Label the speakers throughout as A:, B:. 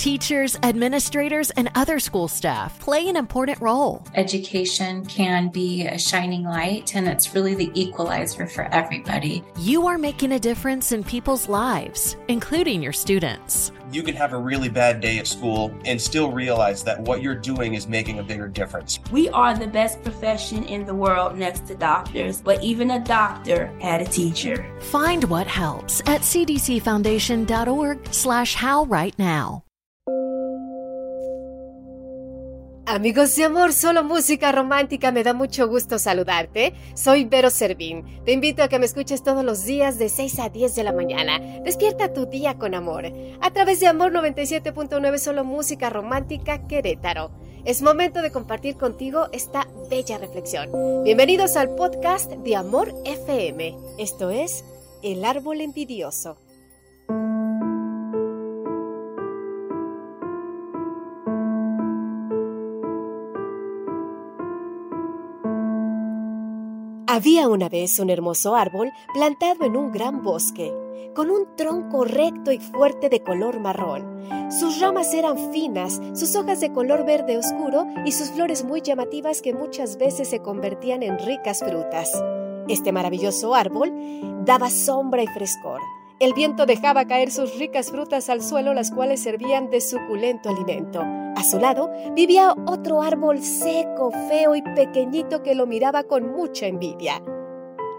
A: Teachers, administrators, and other school staff play an important role.
B: Education can be a shining light, and it's really the equalizer for everybody.
A: You are making a difference in people's lives, including your students.
C: You can have a really bad day at school and still realize that what you're doing is making a bigger difference.
D: We are the best profession in the world next to doctors, but even a doctor had a teacher.
A: Find what helps at cdcfoundation.org slash how right now.
E: Amigos de amor, solo música romántica, me da mucho gusto saludarte. Soy Vero Servín. Te invito a que me escuches todos los días de 6 a 10 de la mañana. Despierta tu día con amor. A través de Amor 97.9, solo música romántica Querétaro. Es momento de compartir contigo esta bella reflexión. Bienvenidos al podcast de Amor FM. Esto es El Árbol Envidioso. Había una vez un hermoso árbol plantado en un gran bosque, con un tronco recto y fuerte de color marrón. Sus ramas eran finas, sus hojas de color verde oscuro y sus flores muy llamativas que muchas veces se convertían en ricas frutas. Este maravilloso árbol daba sombra y frescor. El viento dejaba caer sus ricas frutas al suelo, las cuales servían de suculento alimento. A su lado vivía otro árbol seco, feo y pequeñito que lo miraba con mucha envidia.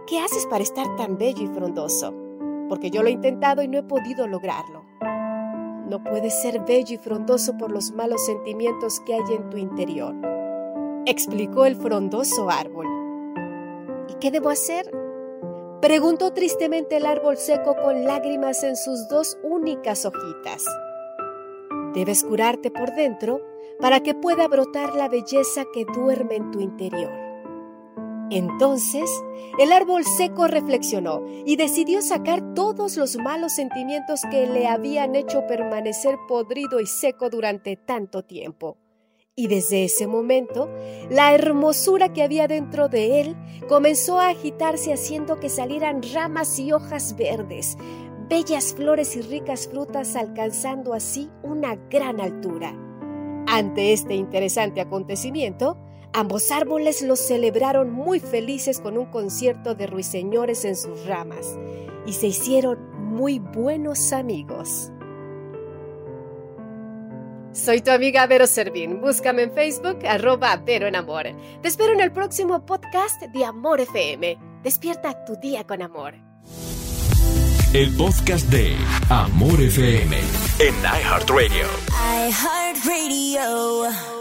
E: ¿Qué haces para estar tan bello y frondoso? Porque yo lo he intentado y no he podido lograrlo. No puedes ser bello y frondoso por los malos sentimientos que hay en tu interior, explicó el frondoso árbol. ¿Y qué debo hacer? Preguntó tristemente el árbol seco con lágrimas en sus dos únicas hojitas. Debes curarte por dentro para que pueda brotar la belleza que duerme en tu interior. Entonces, el árbol seco reflexionó y decidió sacar todos los malos sentimientos que le habían hecho permanecer podrido y seco durante tanto tiempo. Y desde ese momento, la hermosura que había dentro de él comenzó a agitarse haciendo que salieran ramas y hojas verdes, bellas flores y ricas frutas alcanzando así una gran altura. Ante este interesante acontecimiento, ambos árboles los celebraron muy felices con un concierto de ruiseñores en sus ramas y se hicieron muy buenos amigos. Soy tu amiga Vero Servín. Búscame en Facebook, arroba Vero en Amor. Te espero en el próximo podcast de Amor FM. Despierta tu día con amor.
F: El podcast de Amor FM en iHeartRadio.
G: iHeartRadio.